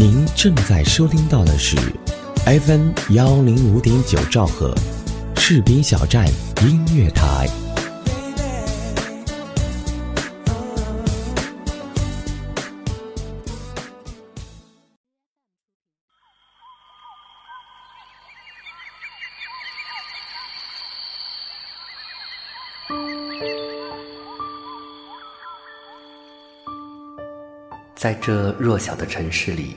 您正在收听到的是 FM 幺零五点九兆赫，士兵小站音乐台。在这弱小的城市里，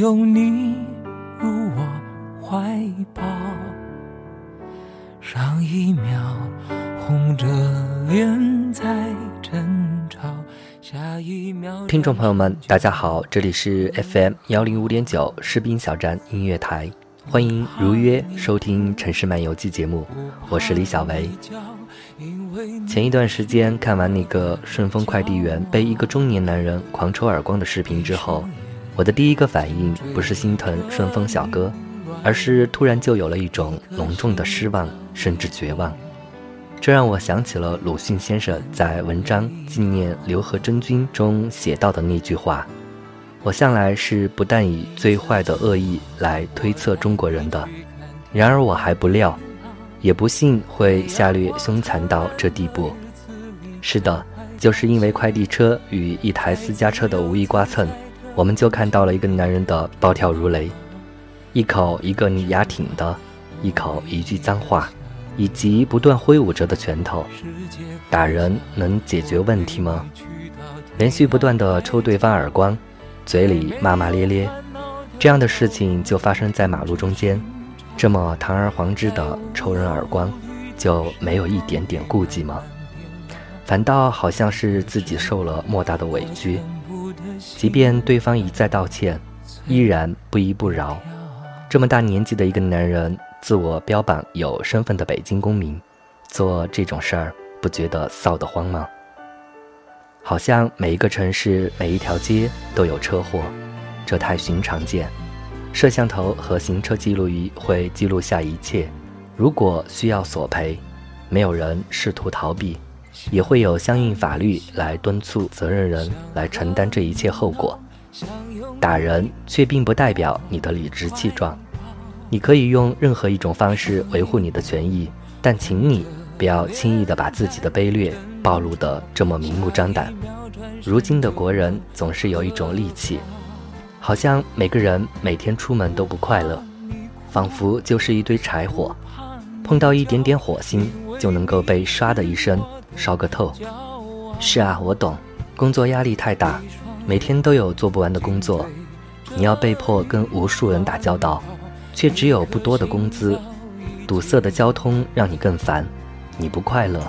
想拥你入我怀抱。上一秒红着脸在争吵，下一秒。听众朋友们，大家好，这里是 FM 幺零五点九士兵小站音乐台，欢迎如约收听《城市漫游记》节目，我是李小维。前一段时间看完那个顺丰快递员被一个中年男人狂抽耳光的视频之后，我的第一个反应不是心疼顺丰小哥，而是突然就有了一种浓重的失望，甚至绝望。这让我想起了鲁迅先生在文章《纪念刘和珍君》中写到的那句话：“我向来是不但以最坏的恶意来推测中国人的，然而我还不料。”也不信会下劣凶残到这地步。是的，就是因为快递车与一台私家车的无意刮蹭，我们就看到了一个男人的暴跳如雷，一口一个你丫挺的，一口一句脏话，以及不断挥舞着的拳头。打人能解决问题吗？连续不断的抽对方耳光，嘴里骂骂咧咧，这样的事情就发生在马路中间。这么堂而皇之的抽人耳光，就没有一点点顾忌吗？反倒好像是自己受了莫大的委屈，即便对方一再道歉，依然不依不饶。这么大年纪的一个男人，自我标榜有身份的北京公民，做这种事儿，不觉得臊得慌吗？好像每一个城市、每一条街都有车祸，这太寻常见。摄像头和行车记录仪会记录下一切。如果需要索赔，没有人试图逃避，也会有相应法律来敦促责任人来承担这一切后果。打人却并不代表你的理直气壮，你可以用任何一种方式维护你的权益，但请你不要轻易的把自己的卑劣暴露得这么明目张胆。如今的国人总是有一种戾气。好像每个人每天出门都不快乐，仿佛就是一堆柴火，碰到一点点火星就能够被唰的一声烧个透。是啊，我懂，工作压力太大，每天都有做不完的工作，你要被迫跟无数人打交道，却只有不多的工资，堵塞的交通让你更烦，你不快乐，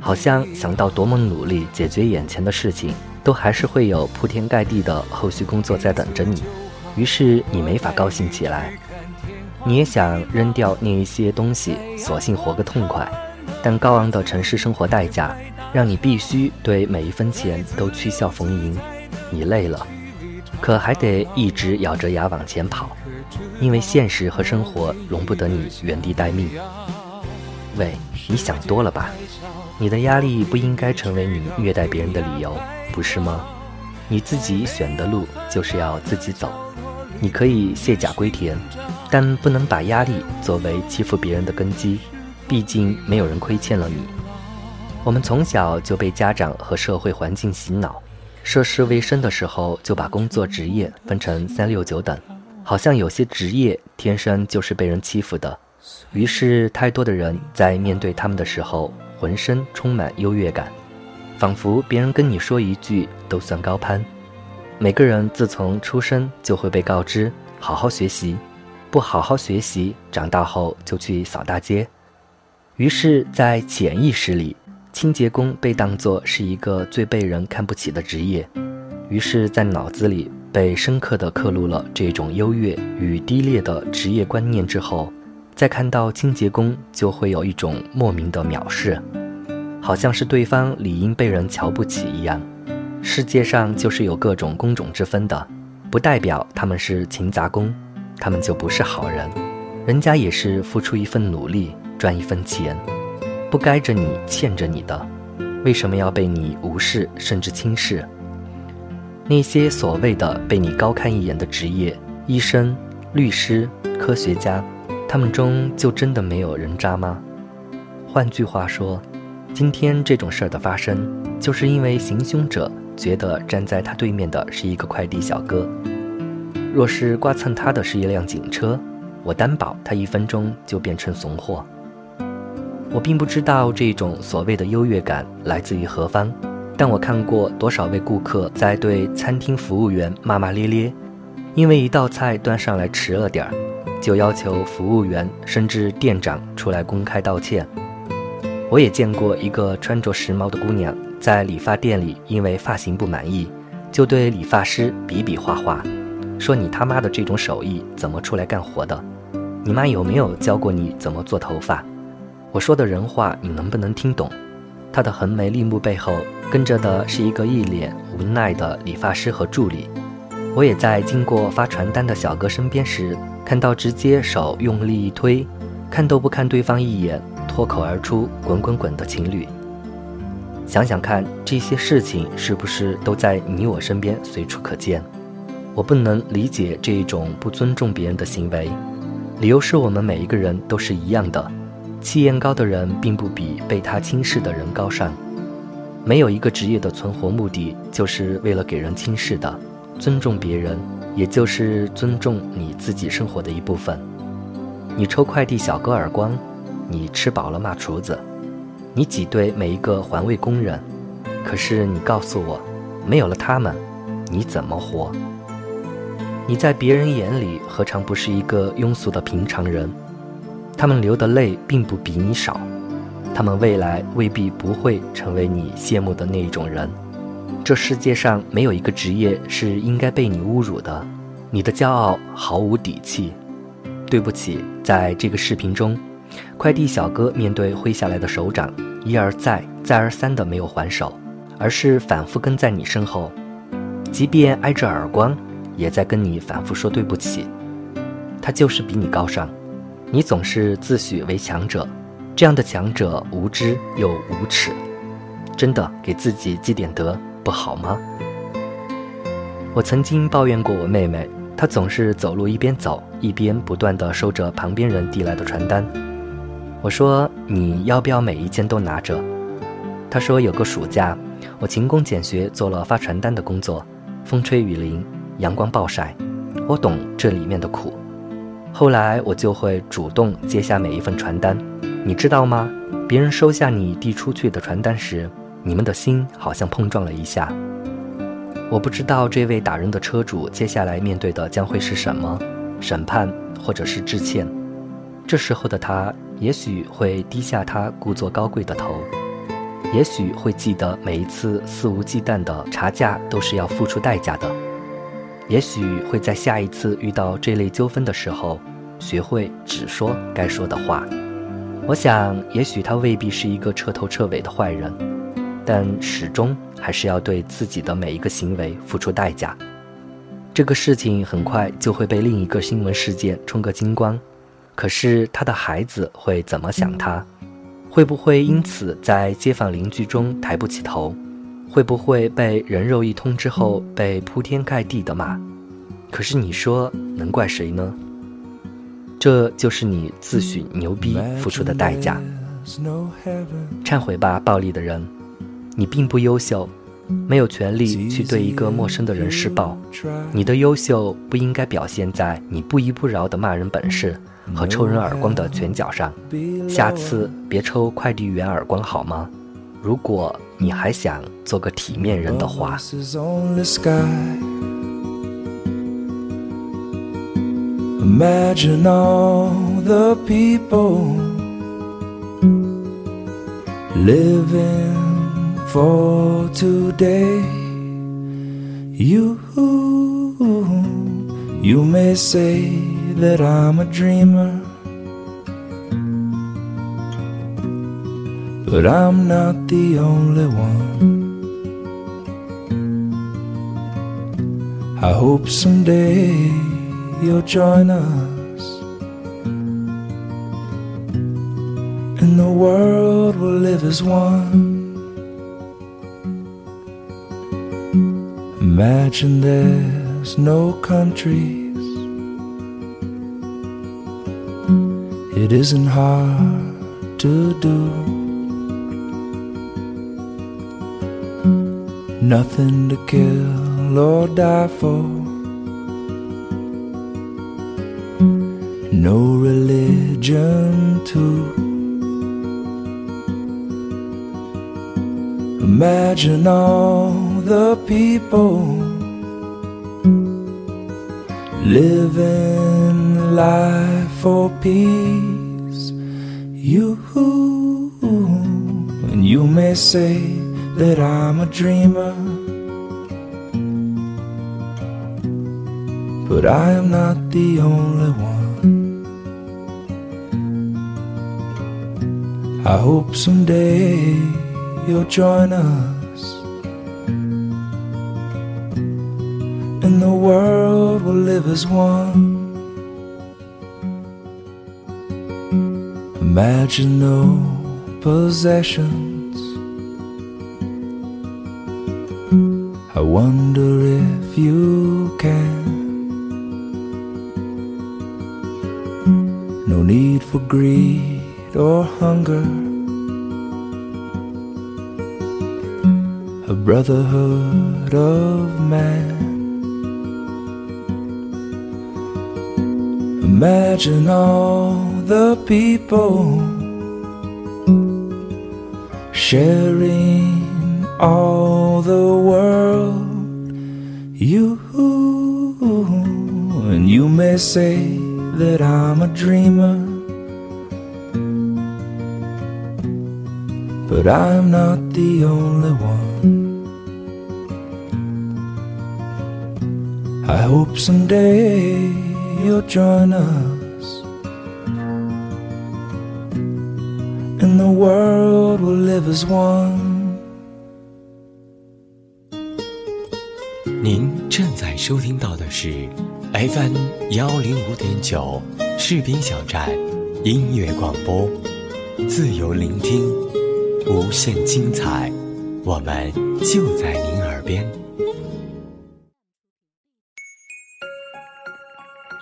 好像想到多么努力解决眼前的事情。都还是会有铺天盖地的后续工作在等着你，于是你没法高兴起来。你也想扔掉那一些东西，索性活个痛快，但高昂的城市生活代价让你必须对每一分钱都趋笑逢迎。你累了，可还得一直咬着牙往前跑，因为现实和生活容不得你原地待命。喂，你想多了吧？你的压力不应该成为你虐待别人的理由。不是吗？你自己选的路就是要自己走。你可以卸甲归田，但不能把压力作为欺负别人的根基。毕竟没有人亏欠了你。我们从小就被家长和社会环境洗脑，涉世未深的时候就把工作职业分成三六九等，好像有些职业天生就是被人欺负的。于是，太多的人在面对他们的时候，浑身充满优越感，仿佛别人跟你说一句都算高攀。每个人自从出生就会被告知好好学习，不好好学习，长大后就去扫大街。于是，在潜意识里，清洁工被当作是一个最被人看不起的职业。于是，在脑子里被深刻地刻录了这种优越与低劣的职业观念之后。再看到清洁工，就会有一种莫名的藐视，好像是对方理应被人瞧不起一样。世界上就是有各种工种之分的，不代表他们是勤杂工，他们就不是好人。人家也是付出一份努力赚一分钱，不该着你欠着你的，为什么要被你无视甚至轻视？那些所谓的被你高看一眼的职业，医生、律师、科学家。他们中就真的没有人渣吗？换句话说，今天这种事儿的发生，就是因为行凶者觉得站在他对面的是一个快递小哥。若是刮蹭他的是一辆警车，我担保他一分钟就变成怂货。我并不知道这种所谓的优越感来自于何方，但我看过多少位顾客在对餐厅服务员骂骂咧咧，因为一道菜端上来迟了点儿。就要求服务员甚至店长出来公开道歉。我也见过一个穿着时髦的姑娘在理发店里，因为发型不满意，就对理发师比比划划，说：“你他妈的这种手艺怎么出来干活的？你妈有没有教过你怎么做头发？”我说的人话你能不能听懂？他的横眉立目背后跟着的是一个一脸无奈的理发师和助理。我也在经过发传单的小哥身边时。看到直接手用力一推，看都不看对方一眼，脱口而出“滚滚滚”的情侣。想想看，这些事情是不是都在你我身边随处可见？我不能理解这一种不尊重别人的行为，理由是我们每一个人都是一样的，气焰高的人并不比被他轻视的人高尚。没有一个职业的存活目的就是为了给人轻视的，尊重别人。也就是尊重你自己生活的一部分。你抽快递小哥耳光，你吃饱了骂厨子，你挤兑每一个环卫工人。可是你告诉我，没有了他们，你怎么活？你在别人眼里何尝不是一个庸俗的平常人？他们流的泪并不比你少，他们未来未必不会成为你羡慕的那一种人。这世界上没有一个职业是应该被你侮辱的，你的骄傲毫无底气。对不起，在这个视频中，快递小哥面对挥下来的手掌，一而再、再而三的没有还手，而是反复跟在你身后，即便挨着耳光，也在跟你反复说对不起。他就是比你高尚，你总是自诩为强者，这样的强者无知又无耻，真的给自己积点德。不好吗？我曾经抱怨过我妹妹，她总是走路一边走一边不断地收着旁边人递来的传单。我说：“你要不要每一件都拿着？”她说：“有个暑假，我勤工俭学做了发传单的工作，风吹雨淋，阳光暴晒，我懂这里面的苦。后来我就会主动接下每一份传单，你知道吗？别人收下你递出去的传单时。”你们的心好像碰撞了一下。我不知道这位打人的车主接下来面对的将会是什么审判，或者是致歉。这时候的他，也许会低下他故作高贵的头，也许会记得每一次肆无忌惮的查价都是要付出代价的，也许会在下一次遇到这类纠纷的时候，学会只说该说的话。我想，也许他未必是一个彻头彻尾的坏人。但始终还是要对自己的每一个行为付出代价。这个事情很快就会被另一个新闻事件冲个精光，可是他的孩子会怎么想他？会不会因此在街坊邻居中抬不起头？会不会被人肉一通之后被铺天盖地的骂？可是你说能怪谁呢？这就是你自诩牛逼付出的代价。忏悔吧，暴力的人，你并不优秀，没有权利去对一个陌生的人施暴。你的优秀不应该表现在你不依不饶的骂人本事和抽人耳光的拳脚上。下次别抽快递员耳光好吗？如果你还想做个体面人的话。Imagine all the people living for today. You, you may say that I'm a dreamer, But I'm not the only one. I hope someday you'll join us. And the world will live as one. Imagine there's no countries. It isn't hard to do nothing to kill or die for no religion too. Imagine all the people living life for peace. You and you may say that I'm a dreamer. But I am not the only one. I hope someday you'll join us and the world will live as one. Imagine no possessions. I wonder if you can. No need for greed or hunger. A brotherhood of man. Imagine all the people sharing all the world. You and you may say that I'm a dreamer. but I'm not the only one. I hope someday you'll join us, and the world will live as one. 您正在收听到的是 FM 幺零五点九士兵小站音乐广播，自由聆听。无限精彩，我们就在您耳边。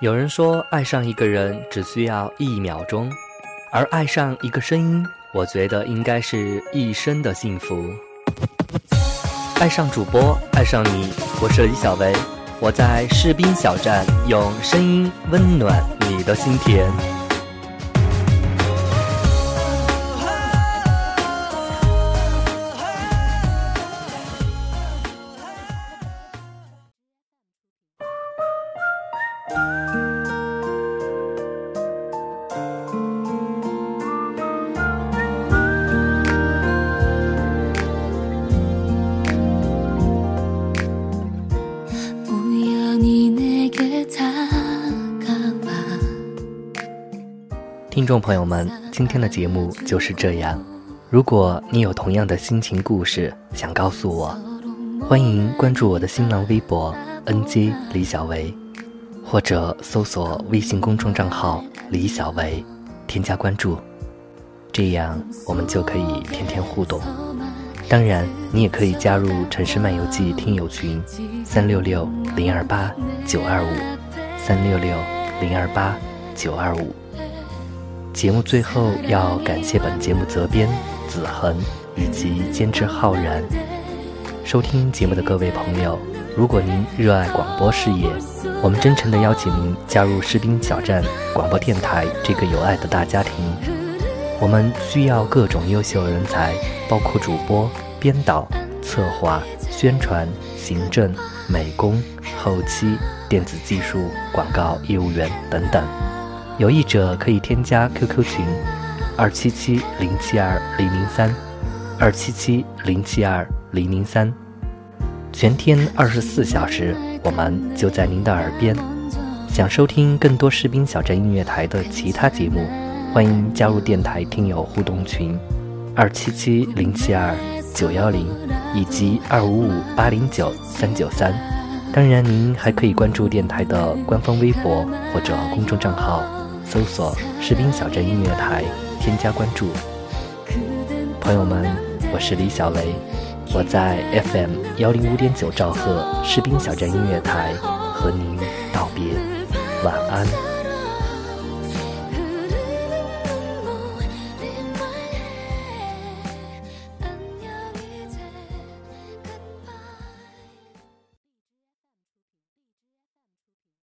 有人说，爱上一个人只需要一秒钟，而爱上一个声音，我觉得应该是一生的幸福。爱上主播，爱上你，我是李小维，我在士兵小站，用声音温暖你的心田。众朋友们，今天的节目就是这样。如果你有同样的心情故事想告诉我，欢迎关注我的新浪微博 “nj 李小维”，或者搜索微信公众账号“李小维”，添加关注，这样我们就可以天天互动。当然，你也可以加入《城市漫游记》听友群，三六六零二八九二五，三六六零二八九二五。节目最后要感谢本节目责编子恒以及监制浩然。收听节目的各位朋友，如果您热爱广播事业，我们真诚地邀请您加入士兵小站广播电台这个有爱的大家庭。我们需要各种优秀人才，包括主播、编导、策划、宣传、行政、美工、后期、电子技术、广告业务员等等。有意者可以添加 QQ 群：二七七零七二零零三，二七七零七二零零三。全天二十四小时，我们就在您的耳边。想收听更多士兵小镇音乐台的其他节目。欢迎加入电台听友互动群，二七七零七二九幺零以及二五五八零九三九三。当然，您还可以关注电台的官方微博或者公众账号，搜索“士兵小镇音乐台”，添加关注。朋友们，我是李小雷，我在 FM 幺零五点九兆赫士兵小镇音乐台和您道别，晚安。